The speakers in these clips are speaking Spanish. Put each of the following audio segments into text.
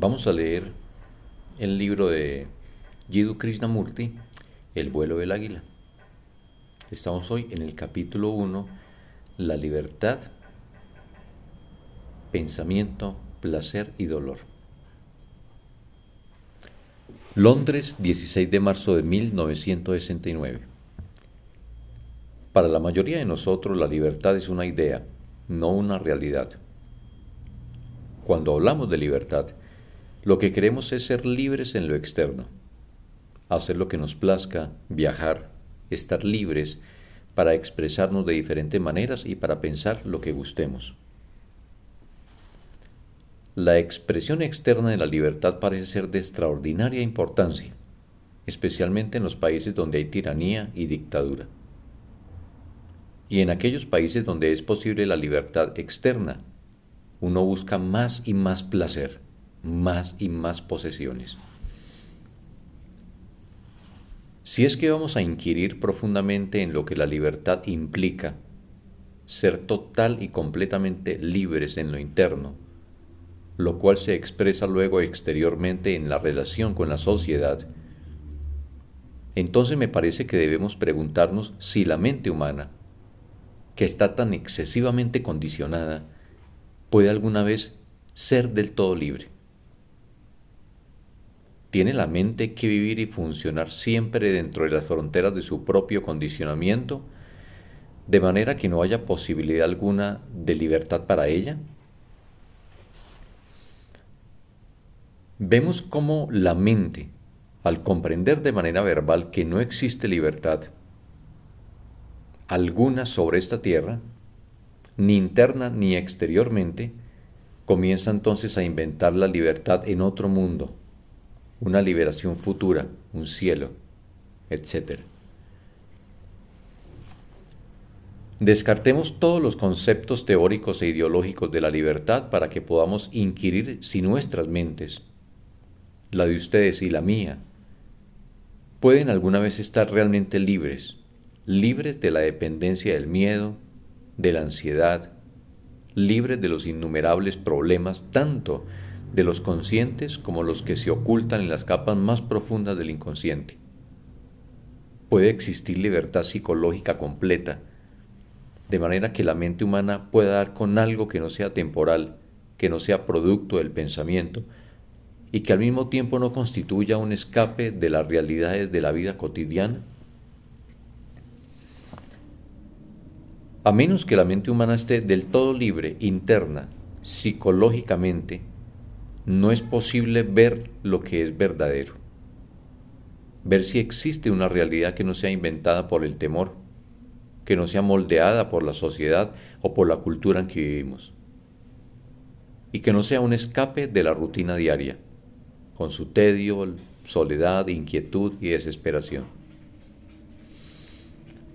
Vamos a leer el libro de Jiddu Krishnamurti, El vuelo del águila. Estamos hoy en el capítulo 1, La libertad, pensamiento, placer y dolor. Londres, 16 de marzo de 1969. Para la mayoría de nosotros la libertad es una idea, no una realidad. Cuando hablamos de libertad, lo que queremos es ser libres en lo externo, hacer lo que nos plazca, viajar, estar libres para expresarnos de diferentes maneras y para pensar lo que gustemos. La expresión externa de la libertad parece ser de extraordinaria importancia, especialmente en los países donde hay tiranía y dictadura. Y en aquellos países donde es posible la libertad externa, uno busca más y más placer, más y más posesiones. Si es que vamos a inquirir profundamente en lo que la libertad implica, ser total y completamente libres en lo interno, lo cual se expresa luego exteriormente en la relación con la sociedad, entonces me parece que debemos preguntarnos si la mente humana, que está tan excesivamente condicionada, puede alguna vez ser del todo libre. ¿Tiene la mente que vivir y funcionar siempre dentro de las fronteras de su propio condicionamiento, de manera que no haya posibilidad alguna de libertad para ella? Vemos cómo la mente, al comprender de manera verbal que no existe libertad alguna sobre esta tierra, ni interna ni exteriormente, comienza entonces a inventar la libertad en otro mundo, una liberación futura, un cielo, etc. Descartemos todos los conceptos teóricos e ideológicos de la libertad para que podamos inquirir si nuestras mentes, la de ustedes y la mía, pueden alguna vez estar realmente libres, libres de la dependencia del miedo, de la ansiedad, libres de los innumerables problemas tanto de los conscientes como los que se ocultan en las capas más profundas del inconsciente. Puede existir libertad psicológica completa, de manera que la mente humana pueda dar con algo que no sea temporal, que no sea producto del pensamiento, y que al mismo tiempo no constituya un escape de las realidades de la vida cotidiana? A menos que la mente humana esté del todo libre, interna, psicológicamente, no es posible ver lo que es verdadero. Ver si existe una realidad que no sea inventada por el temor, que no sea moldeada por la sociedad o por la cultura en que vivimos, y que no sea un escape de la rutina diaria, con su tedio, soledad, inquietud y desesperación.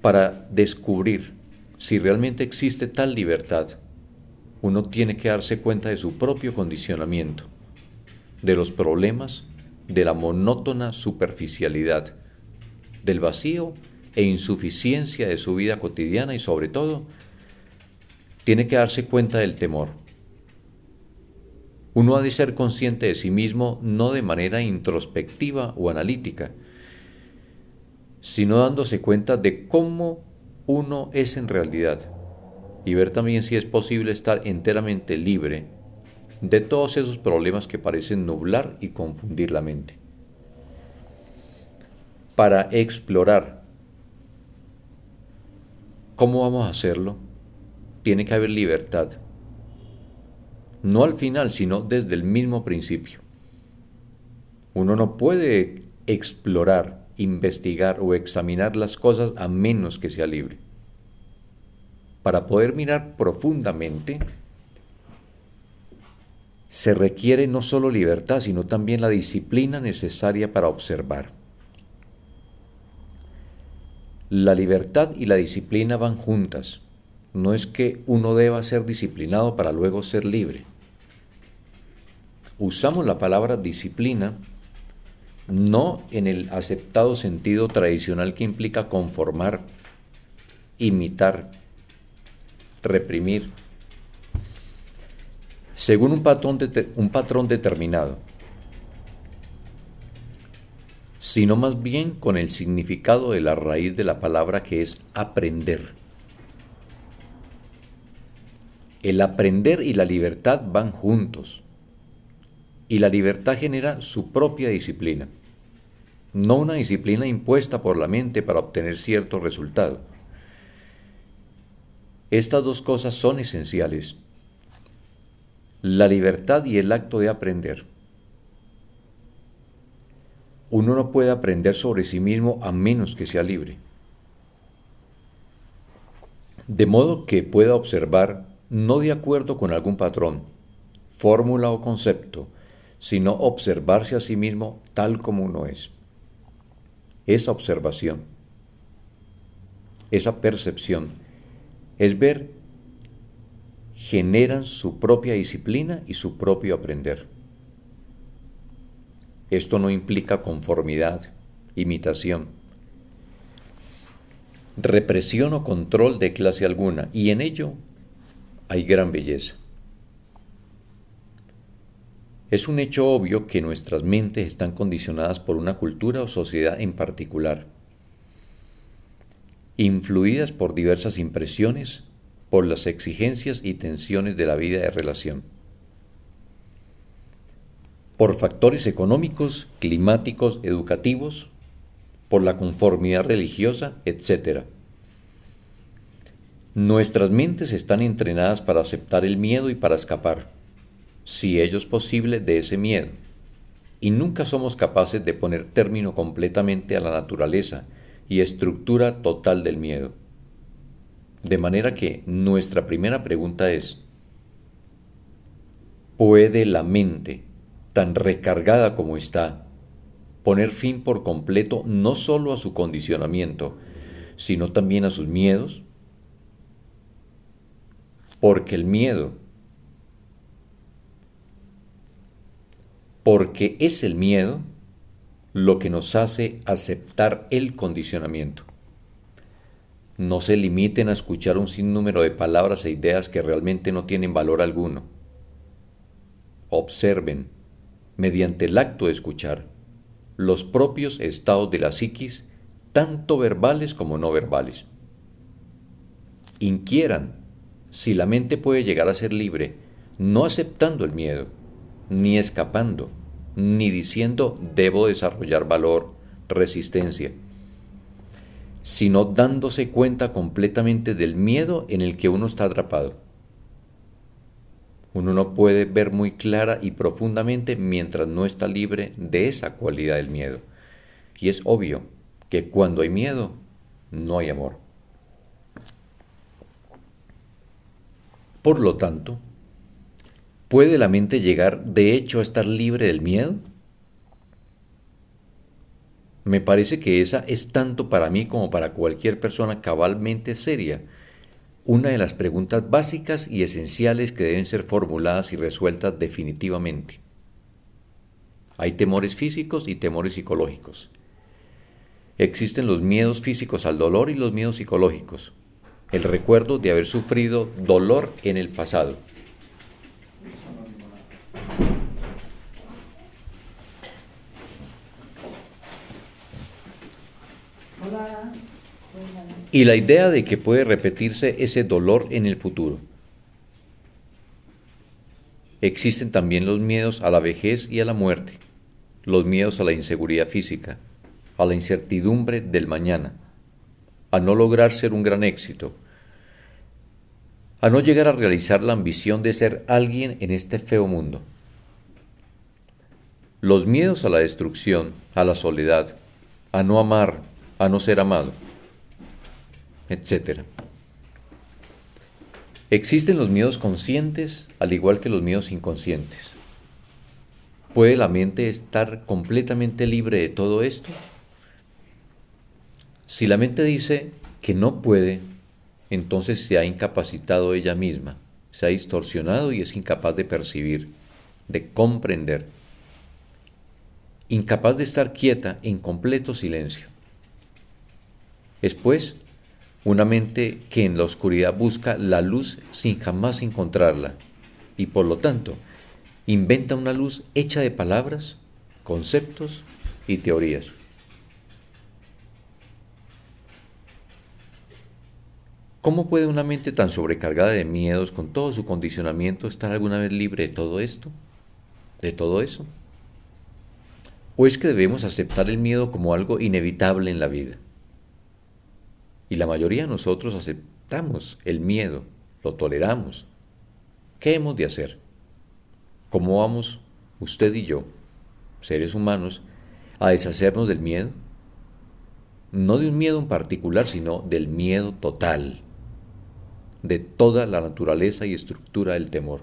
Para descubrir si realmente existe tal libertad, uno tiene que darse cuenta de su propio condicionamiento, de los problemas, de la monótona superficialidad, del vacío e insuficiencia de su vida cotidiana y sobre todo, tiene que darse cuenta del temor. Uno ha de ser consciente de sí mismo no de manera introspectiva o analítica, sino dándose cuenta de cómo uno es en realidad y ver también si es posible estar enteramente libre de todos esos problemas que parecen nublar y confundir la mente. Para explorar cómo vamos a hacerlo, tiene que haber libertad. No al final, sino desde el mismo principio. Uno no puede explorar, investigar o examinar las cosas a menos que sea libre para poder mirar profundamente, se requiere no solo libertad, sino también la disciplina necesaria para observar. La libertad y la disciplina van juntas. No es que uno deba ser disciplinado para luego ser libre. Usamos la palabra disciplina no en el aceptado sentido tradicional que implica conformar, imitar, reprimir, según un patrón, un patrón determinado, sino más bien con el significado de la raíz de la palabra que es aprender. El aprender y la libertad van juntos, y la libertad genera su propia disciplina, no una disciplina impuesta por la mente para obtener cierto resultado. Estas dos cosas son esenciales, la libertad y el acto de aprender. Uno no puede aprender sobre sí mismo a menos que sea libre. De modo que pueda observar no de acuerdo con algún patrón, fórmula o concepto, sino observarse a sí mismo tal como uno es. Esa observación, esa percepción, es ver, generan su propia disciplina y su propio aprender. Esto no implica conformidad, imitación, represión o control de clase alguna, y en ello hay gran belleza. Es un hecho obvio que nuestras mentes están condicionadas por una cultura o sociedad en particular, influidas por diversas impresiones, por las exigencias y tensiones de la vida de relación por factores económicos, climáticos, educativos, por la conformidad religiosa, etc. Nuestras mentes están entrenadas para aceptar el miedo y para escapar, si ello es posible, de ese miedo, y nunca somos capaces de poner término completamente a la naturaleza y estructura total del miedo. De manera que nuestra primera pregunta es, ¿puede la mente tan recargada como está, poner fin por completo no solo a su condicionamiento, sino también a sus miedos? Porque el miedo, porque es el miedo lo que nos hace aceptar el condicionamiento. No se limiten a escuchar un sinnúmero de palabras e ideas que realmente no tienen valor alguno. Observen, mediante el acto de escuchar, los propios estados de la psiquis, tanto verbales como no verbales. Inquieran si la mente puede llegar a ser libre, no aceptando el miedo, ni escapando, ni diciendo debo desarrollar valor, resistencia, sino dándose cuenta completamente del miedo en el que uno está atrapado uno no puede ver muy clara y profundamente mientras no está libre de esa cualidad del miedo. Y es obvio que cuando hay miedo, no hay amor. Por lo tanto, ¿puede la mente llegar de hecho a estar libre del miedo? Me parece que esa es tanto para mí como para cualquier persona cabalmente seria una de las preguntas básicas y esenciales que deben ser formuladas y resueltas definitivamente. Hay temores físicos y temores psicológicos. Existen los miedos físicos al dolor y los miedos psicológicos. El recuerdo de haber sufrido dolor en el pasado. Y la idea de que puede repetirse ese dolor en el futuro. Existen también los miedos a la vejez y a la muerte, los miedos a la inseguridad física, a la incertidumbre del mañana, a no lograr ser un gran éxito, a no llegar a realizar la ambición de ser alguien en este feo mundo. Los miedos a la destrucción, a la soledad, a no amar, a no ser amado etc. Existen los miedos conscientes al igual que los miedos inconscientes. ¿Puede la mente estar completamente libre de todo esto? Si la mente dice que no puede, entonces se ha incapacitado ella misma, se ha distorsionado y es incapaz de percibir, de comprender, incapaz de estar quieta en completo silencio. Es una mente que en la oscuridad busca la luz sin jamás encontrarla y por lo tanto inventa una luz hecha de palabras, conceptos y teorías. ¿Cómo puede una mente tan sobrecargada de miedos, con todo su condicionamiento, estar alguna vez libre de todo esto? ¿De todo eso? ¿O es que debemos aceptar el miedo como algo inevitable en la vida? Y la mayoría de nosotros aceptamos el miedo, lo toleramos. ¿Qué hemos de hacer? ¿Cómo vamos usted y yo, seres humanos, a deshacernos del miedo? No de un miedo en particular, sino del miedo total de toda la naturaleza y estructura del temor.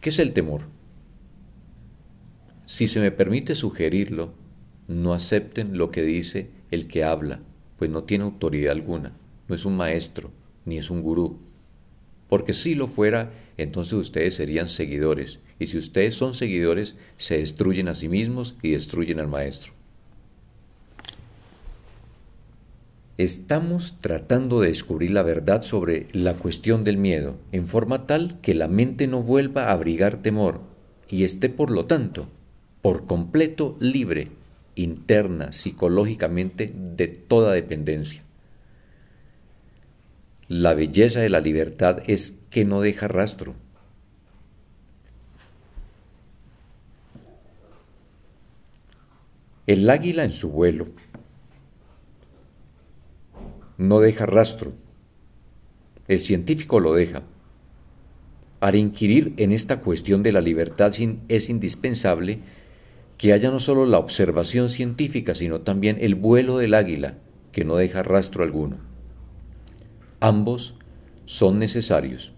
¿Qué es el temor? Si se me permite sugerirlo, no acepten lo que dice el que habla, pues no tiene autoridad alguna, no es un maestro, ni es un gurú. Porque si lo fuera, entonces ustedes serían seguidores, y si ustedes son seguidores, se destruyen a sí mismos y destruyen al maestro. Estamos tratando de descubrir la verdad sobre la cuestión del miedo, en forma tal que la mente no vuelva a abrigar temor y esté, por lo tanto, por completo libre, interna, psicológicamente, de toda dependencia. La belleza de la libertad es que no deja rastro. El águila en su vuelo no deja rastro. El científico lo deja. Al inquirir en esta cuestión de la libertad es indispensable que haya no solo la observación científica, sino también el vuelo del águila, que no deja rastro alguno. Ambos son necesarios.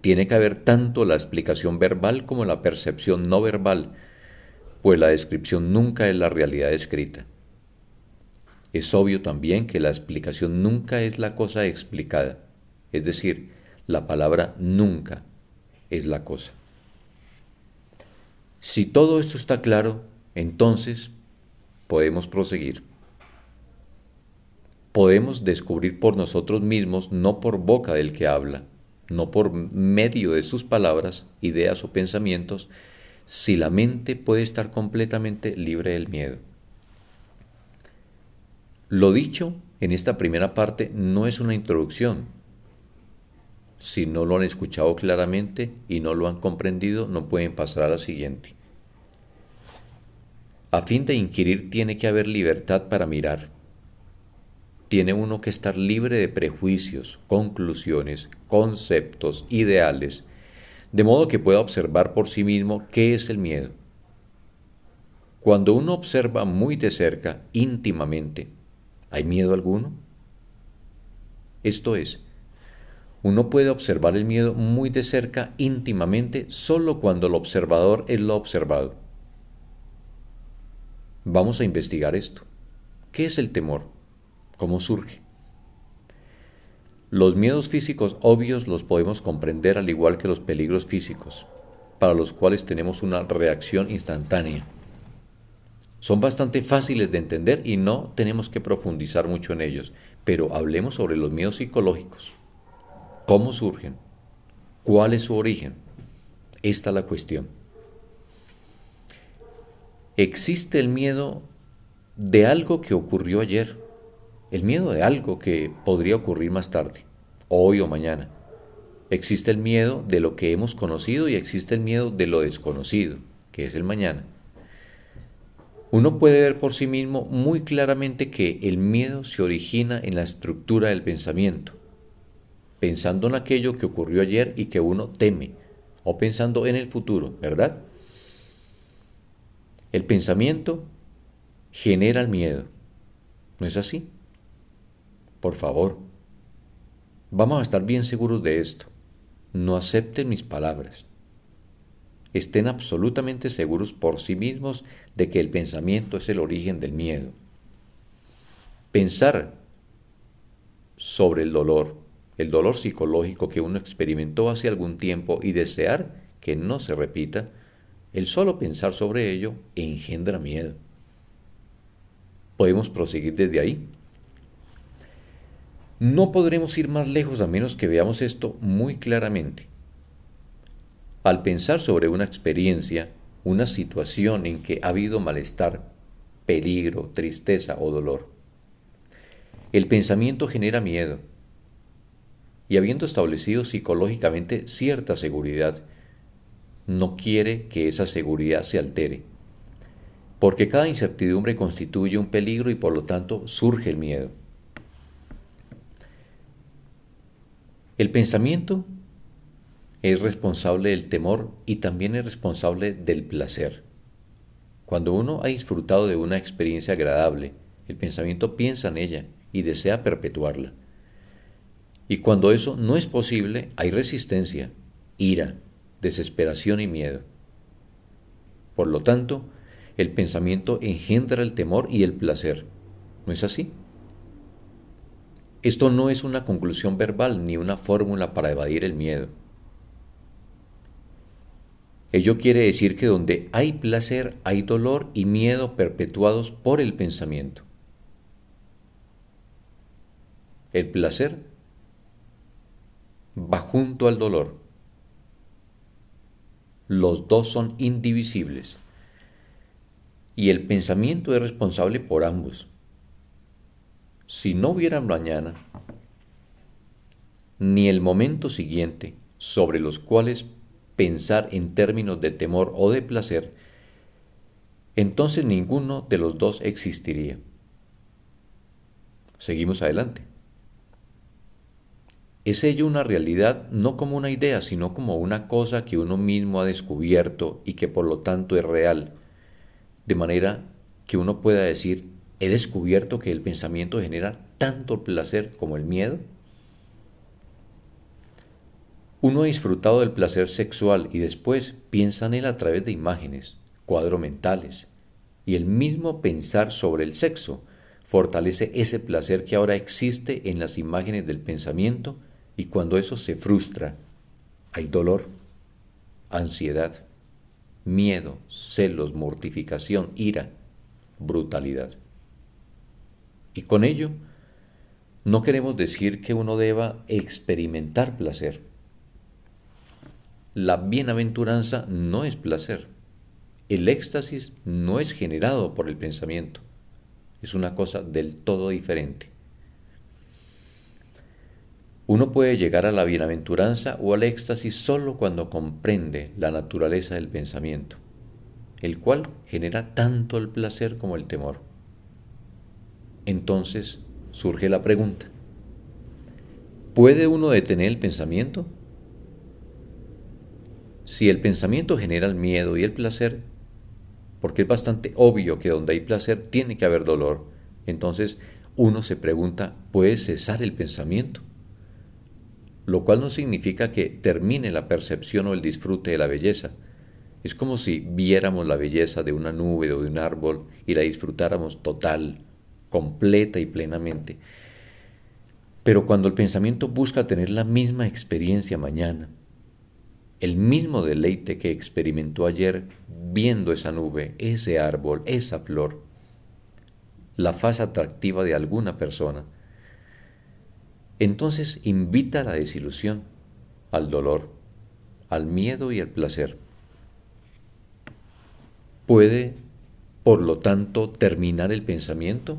Tiene que haber tanto la explicación verbal como la percepción no verbal, pues la descripción nunca es la realidad escrita. Es obvio también que la explicación nunca es la cosa explicada, es decir, la palabra nunca es la cosa. Si todo esto está claro, entonces podemos proseguir. Podemos descubrir por nosotros mismos, no por boca del que habla, no por medio de sus palabras, ideas o pensamientos, si la mente puede estar completamente libre del miedo. Lo dicho en esta primera parte no es una introducción. Si no lo han escuchado claramente y no lo han comprendido, no pueden pasar a la siguiente. A fin de inquirir tiene que haber libertad para mirar. Tiene uno que estar libre de prejuicios, conclusiones, conceptos, ideales, de modo que pueda observar por sí mismo qué es el miedo. Cuando uno observa muy de cerca, íntimamente, ¿Hay miedo alguno? Esto es, uno puede observar el miedo muy de cerca, íntimamente, solo cuando el observador es lo observado. Vamos a investigar esto. ¿Qué es el temor? ¿Cómo surge? Los miedos físicos obvios los podemos comprender al igual que los peligros físicos, para los cuales tenemos una reacción instantánea. Son bastante fáciles de entender y no tenemos que profundizar mucho en ellos, pero hablemos sobre los miedos psicológicos. ¿Cómo surgen? ¿Cuál es su origen? Esta es la cuestión. Existe el miedo de algo que ocurrió ayer, el miedo de algo que podría ocurrir más tarde, hoy o mañana. Existe el miedo de lo que hemos conocido y existe el miedo de lo desconocido, que es el mañana. Uno puede ver por sí mismo muy claramente que el miedo se origina en la estructura del pensamiento, pensando en aquello que ocurrió ayer y que uno teme, o pensando en el futuro, ¿verdad? El pensamiento genera el miedo, ¿no es así? Por favor, vamos a estar bien seguros de esto. No acepten mis palabras estén absolutamente seguros por sí mismos de que el pensamiento es el origen del miedo. Pensar sobre el dolor, el dolor psicológico que uno experimentó hace algún tiempo y desear que no se repita, el solo pensar sobre ello engendra miedo. Podemos proseguir desde ahí. No podremos ir más lejos a menos que veamos esto muy claramente. Al pensar sobre una experiencia, una situación en que ha habido malestar, peligro, tristeza o dolor, el pensamiento genera miedo. Y habiendo establecido psicológicamente cierta seguridad, no quiere que esa seguridad se altere, porque cada incertidumbre constituye un peligro y por lo tanto surge el miedo. El pensamiento es responsable del temor y también es responsable del placer. Cuando uno ha disfrutado de una experiencia agradable, el pensamiento piensa en ella y desea perpetuarla. Y cuando eso no es posible, hay resistencia, ira, desesperación y miedo. Por lo tanto, el pensamiento engendra el temor y el placer. ¿No es así? Esto no es una conclusión verbal ni una fórmula para evadir el miedo. Ello quiere decir que donde hay placer hay dolor y miedo perpetuados por el pensamiento. El placer va junto al dolor. Los dos son indivisibles. Y el pensamiento es responsable por ambos. Si no hubiera mañana, ni el momento siguiente sobre los cuales pensar en términos de temor o de placer, entonces ninguno de los dos existiría. Seguimos adelante. Es ello una realidad no como una idea, sino como una cosa que uno mismo ha descubierto y que por lo tanto es real, de manera que uno pueda decir, he descubierto que el pensamiento genera tanto placer como el miedo. Uno ha disfrutado del placer sexual y después piensa en él a través de imágenes, cuadros mentales, y el mismo pensar sobre el sexo fortalece ese placer que ahora existe en las imágenes del pensamiento y cuando eso se frustra, hay dolor, ansiedad, miedo, celos, mortificación, ira, brutalidad. Y con ello, no queremos decir que uno deba experimentar placer la bienaventuranza no es placer. El éxtasis no es generado por el pensamiento. Es una cosa del todo diferente. Uno puede llegar a la bienaventuranza o al éxtasis solo cuando comprende la naturaleza del pensamiento, el cual genera tanto el placer como el temor. Entonces surge la pregunta, ¿puede uno detener el pensamiento? Si el pensamiento genera el miedo y el placer, porque es bastante obvio que donde hay placer tiene que haber dolor, entonces uno se pregunta, ¿puede cesar el pensamiento? Lo cual no significa que termine la percepción o el disfrute de la belleza. Es como si viéramos la belleza de una nube o de un árbol y la disfrutáramos total, completa y plenamente. Pero cuando el pensamiento busca tener la misma experiencia mañana, el mismo deleite que experimentó ayer viendo esa nube, ese árbol, esa flor, la faz atractiva de alguna persona, entonces invita a la desilusión, al dolor, al miedo y al placer. ¿Puede, por lo tanto, terminar el pensamiento?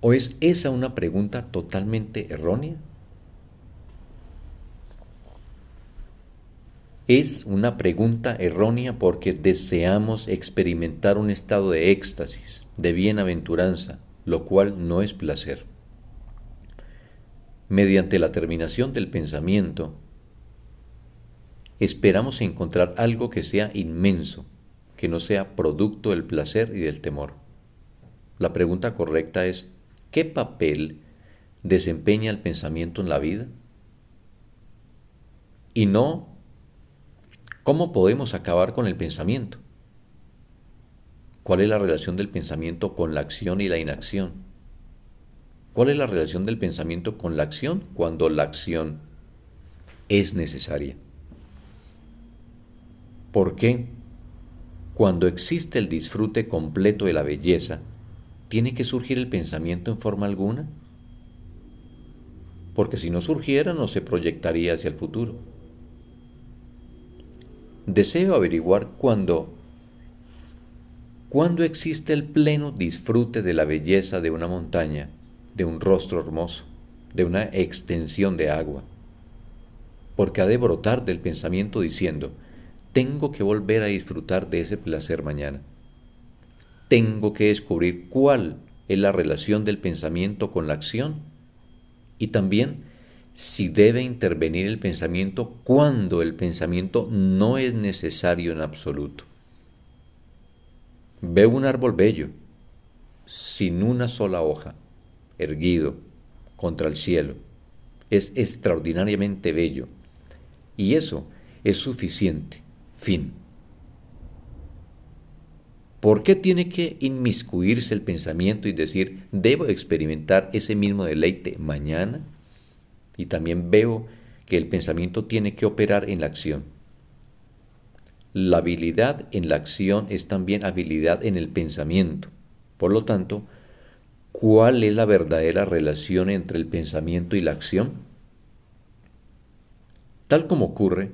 ¿O es esa una pregunta totalmente errónea? Es una pregunta errónea porque deseamos experimentar un estado de éxtasis, de bienaventuranza, lo cual no es placer. Mediante la terminación del pensamiento, esperamos encontrar algo que sea inmenso, que no sea producto del placer y del temor. La pregunta correcta es, ¿qué papel desempeña el pensamiento en la vida? Y no ¿Cómo podemos acabar con el pensamiento? ¿Cuál es la relación del pensamiento con la acción y la inacción? ¿Cuál es la relación del pensamiento con la acción cuando la acción es necesaria? ¿Por qué cuando existe el disfrute completo de la belleza, tiene que surgir el pensamiento en forma alguna? porque si no surgiera no se proyectaría hacia el futuro. Deseo averiguar cuándo cuándo existe el pleno disfrute de la belleza de una montaña, de un rostro hermoso, de una extensión de agua, porque ha de brotar del pensamiento diciendo, tengo que volver a disfrutar de ese placer mañana. Tengo que descubrir cuál es la relación del pensamiento con la acción y también si debe intervenir el pensamiento cuando el pensamiento no es necesario en absoluto. Veo un árbol bello, sin una sola hoja, erguido contra el cielo. Es extraordinariamente bello. Y eso es suficiente. Fin. ¿Por qué tiene que inmiscuirse el pensamiento y decir, debo experimentar ese mismo deleite mañana? Y también veo que el pensamiento tiene que operar en la acción. La habilidad en la acción es también habilidad en el pensamiento. Por lo tanto, ¿cuál es la verdadera relación entre el pensamiento y la acción? Tal como ocurre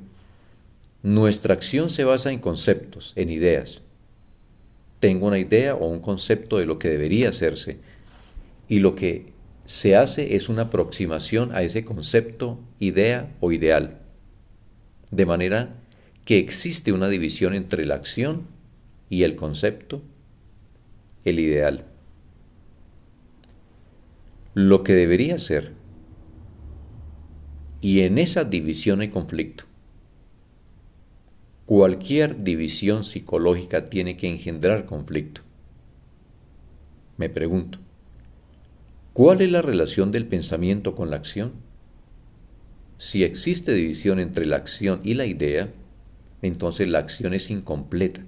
nuestra acción se basa en conceptos, en ideas. Tengo una idea o un concepto de lo que debería hacerse y lo que se hace es una aproximación a ese concepto, idea o ideal. De manera que existe una división entre la acción y el concepto, el ideal. Lo que debería ser. Y en esa división hay conflicto. Cualquier división psicológica tiene que engendrar conflicto. Me pregunto, ¿cuál es la relación del pensamiento con la acción? Si existe división entre la acción y la idea, entonces la acción es incompleta.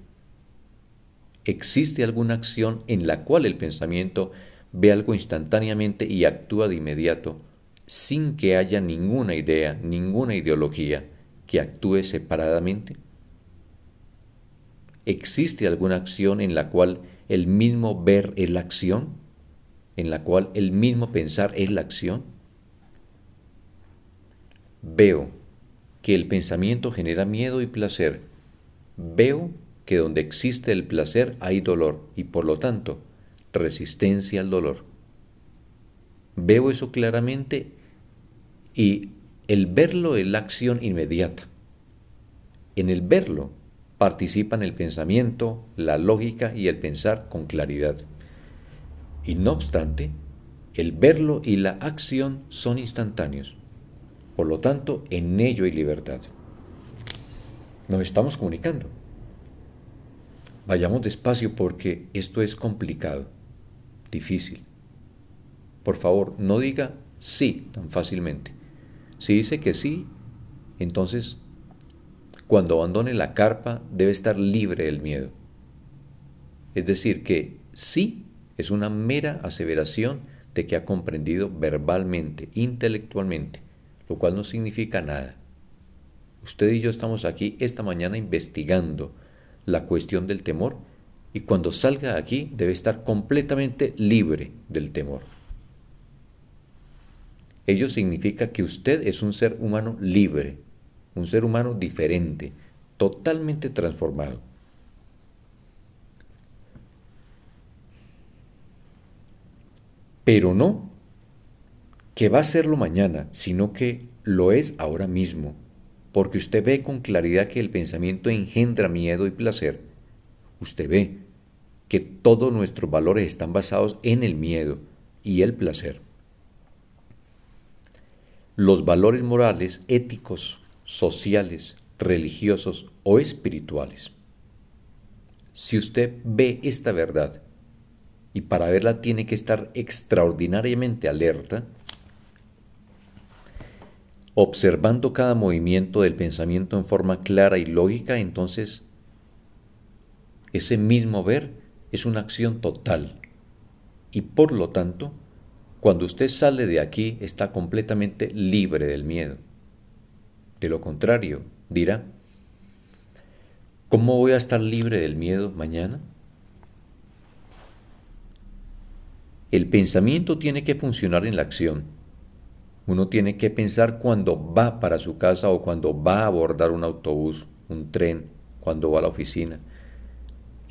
¿Existe alguna acción en la cual el pensamiento ve algo instantáneamente y actúa de inmediato, sin que haya ninguna idea, ninguna ideología que actúe separadamente? ¿Existe alguna acción en la cual el mismo ver es la acción? ¿En la cual el mismo pensar es la acción? Veo que el pensamiento genera miedo y placer. Veo que donde existe el placer hay dolor y por lo tanto resistencia al dolor. Veo eso claramente y el verlo es la acción inmediata. En el verlo participan el pensamiento, la lógica y el pensar con claridad. Y no obstante, el verlo y la acción son instantáneos. Por lo tanto, en ello hay libertad. Nos estamos comunicando. Vayamos despacio porque esto es complicado, difícil. Por favor, no diga sí tan fácilmente. Si dice que sí, entonces cuando abandone la carpa debe estar libre del miedo. Es decir, que sí es una mera aseveración de que ha comprendido verbalmente, intelectualmente, lo cual no significa nada. Usted y yo estamos aquí esta mañana investigando la cuestión del temor y cuando salga aquí debe estar completamente libre del temor. Ello significa que usted es un ser humano libre, un ser humano diferente, totalmente transformado. Pero no que va a serlo mañana, sino que lo es ahora mismo, porque usted ve con claridad que el pensamiento engendra miedo y placer. Usted ve que todos nuestros valores están basados en el miedo y el placer. Los valores morales, éticos, sociales, religiosos o espirituales. Si usted ve esta verdad, y para verla tiene que estar extraordinariamente alerta, observando cada movimiento del pensamiento en forma clara y lógica, entonces ese mismo ver es una acción total. Y por lo tanto, cuando usted sale de aquí está completamente libre del miedo. De lo contrario, dirá, ¿cómo voy a estar libre del miedo mañana? El pensamiento tiene que funcionar en la acción. Uno tiene que pensar cuando va para su casa o cuando va a abordar un autobús, un tren, cuando va a la oficina.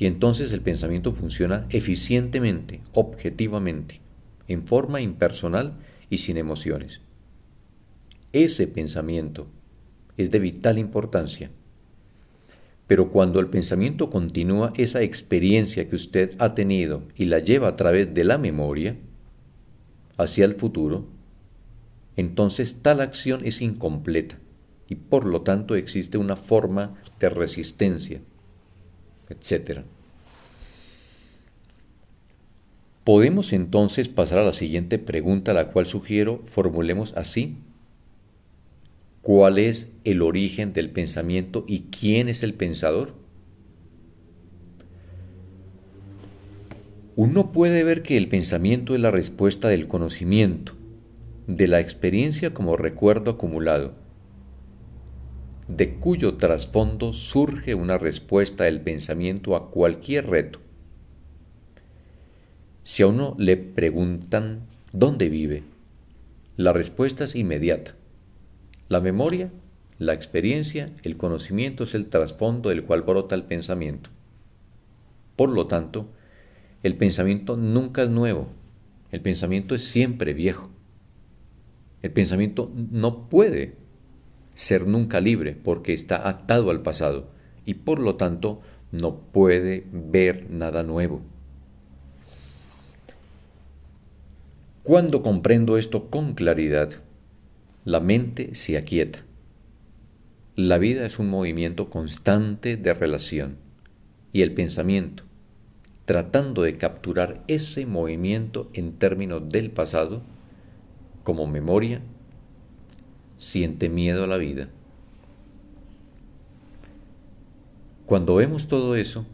Y entonces el pensamiento funciona eficientemente, objetivamente, en forma impersonal y sin emociones. Ese pensamiento es de vital importancia. Pero cuando el pensamiento continúa esa experiencia que usted ha tenido y la lleva a través de la memoria hacia el futuro, entonces tal acción es incompleta y por lo tanto existe una forma de resistencia etc. Podemos entonces pasar a la siguiente pregunta, la cual sugiero formulemos así. ¿Cuál es el origen del pensamiento y quién es el pensador? Uno puede ver que el pensamiento es la respuesta del conocimiento, de la experiencia como recuerdo acumulado de cuyo trasfondo surge una respuesta del pensamiento a cualquier reto. Si a uno le preguntan dónde vive, la respuesta es inmediata. La memoria, la experiencia, el conocimiento es el trasfondo del cual brota el pensamiento. Por lo tanto, el pensamiento nunca es nuevo, el pensamiento es siempre viejo. El pensamiento no puede ser nunca libre porque está atado al pasado y por lo tanto no puede ver nada nuevo. Cuando comprendo esto con claridad, la mente se aquieta. La vida es un movimiento constante de relación y el pensamiento, tratando de capturar ese movimiento en términos del pasado, como memoria, siente miedo a la vida. Cuando vemos todo eso,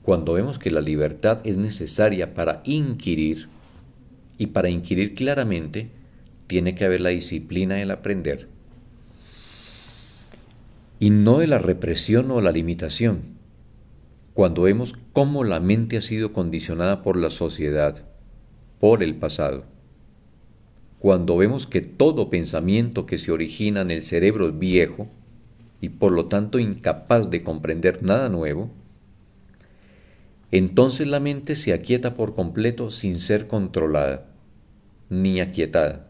cuando vemos que la libertad es necesaria para inquirir, y para inquirir claramente, tiene que haber la disciplina del aprender, y no de la represión o la limitación. Cuando vemos cómo la mente ha sido condicionada por la sociedad, por el pasado, cuando vemos que todo pensamiento que se origina en el cerebro es viejo y por lo tanto incapaz de comprender nada nuevo, entonces la mente se aquieta por completo sin ser controlada ni aquietada.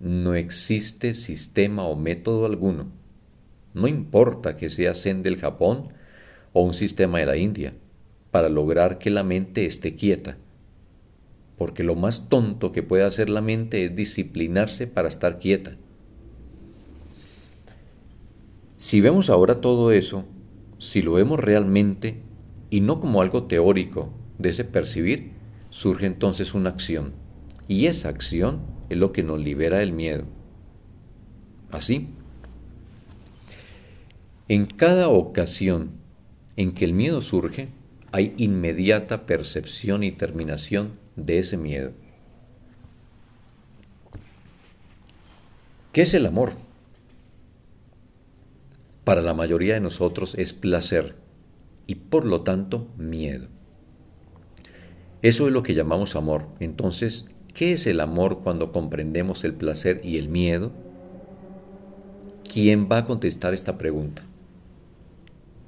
No existe sistema o método alguno, no importa que sea Zen del Japón o un sistema de la India, para lograr que la mente esté quieta porque lo más tonto que puede hacer la mente es disciplinarse para estar quieta. Si vemos ahora todo eso, si lo vemos realmente y no como algo teórico de ese percibir, surge entonces una acción. Y esa acción es lo que nos libera del miedo. Así, en cada ocasión en que el miedo surge, hay inmediata percepción y terminación de ese miedo. ¿Qué es el amor? Para la mayoría de nosotros es placer y por lo tanto miedo. Eso es lo que llamamos amor. Entonces, ¿qué es el amor cuando comprendemos el placer y el miedo? ¿Quién va a contestar esta pregunta?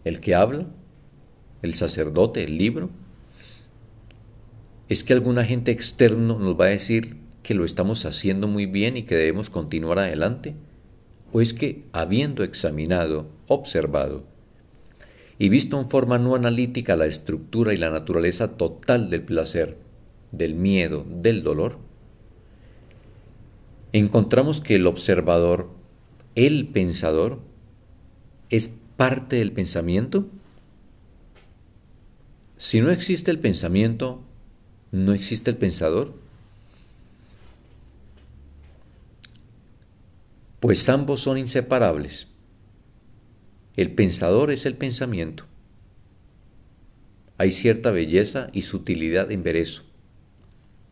¿El que habla? ¿El sacerdote? ¿El libro? Es que algún agente externo nos va a decir que lo estamos haciendo muy bien y que debemos continuar adelante? ¿O es que, habiendo examinado, observado y visto en forma no analítica la estructura y la naturaleza total del placer, del miedo, del dolor, encontramos que el observador, el pensador, es parte del pensamiento? Si no existe el pensamiento, ¿No existe el pensador? Pues ambos son inseparables. El pensador es el pensamiento. Hay cierta belleza y sutilidad en ver eso.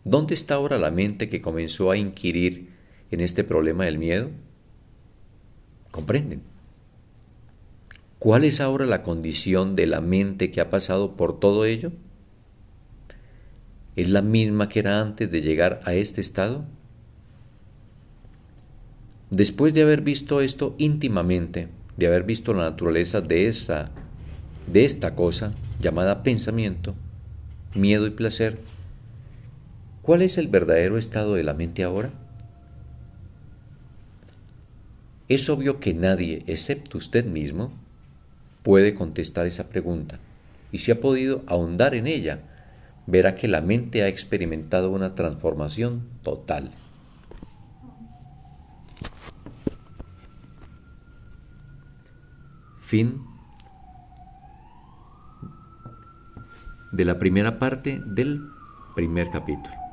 ¿Dónde está ahora la mente que comenzó a inquirir en este problema del miedo? ¿Comprenden? ¿Cuál es ahora la condición de la mente que ha pasado por todo ello? Es la misma que era antes de llegar a este estado? Después de haber visto esto íntimamente, de haber visto la naturaleza de esa de esta cosa llamada pensamiento, miedo y placer, ¿cuál es el verdadero estado de la mente ahora? Es obvio que nadie, excepto usted mismo, puede contestar esa pregunta, y si ha podido ahondar en ella, verá que la mente ha experimentado una transformación total. Fin de la primera parte del primer capítulo.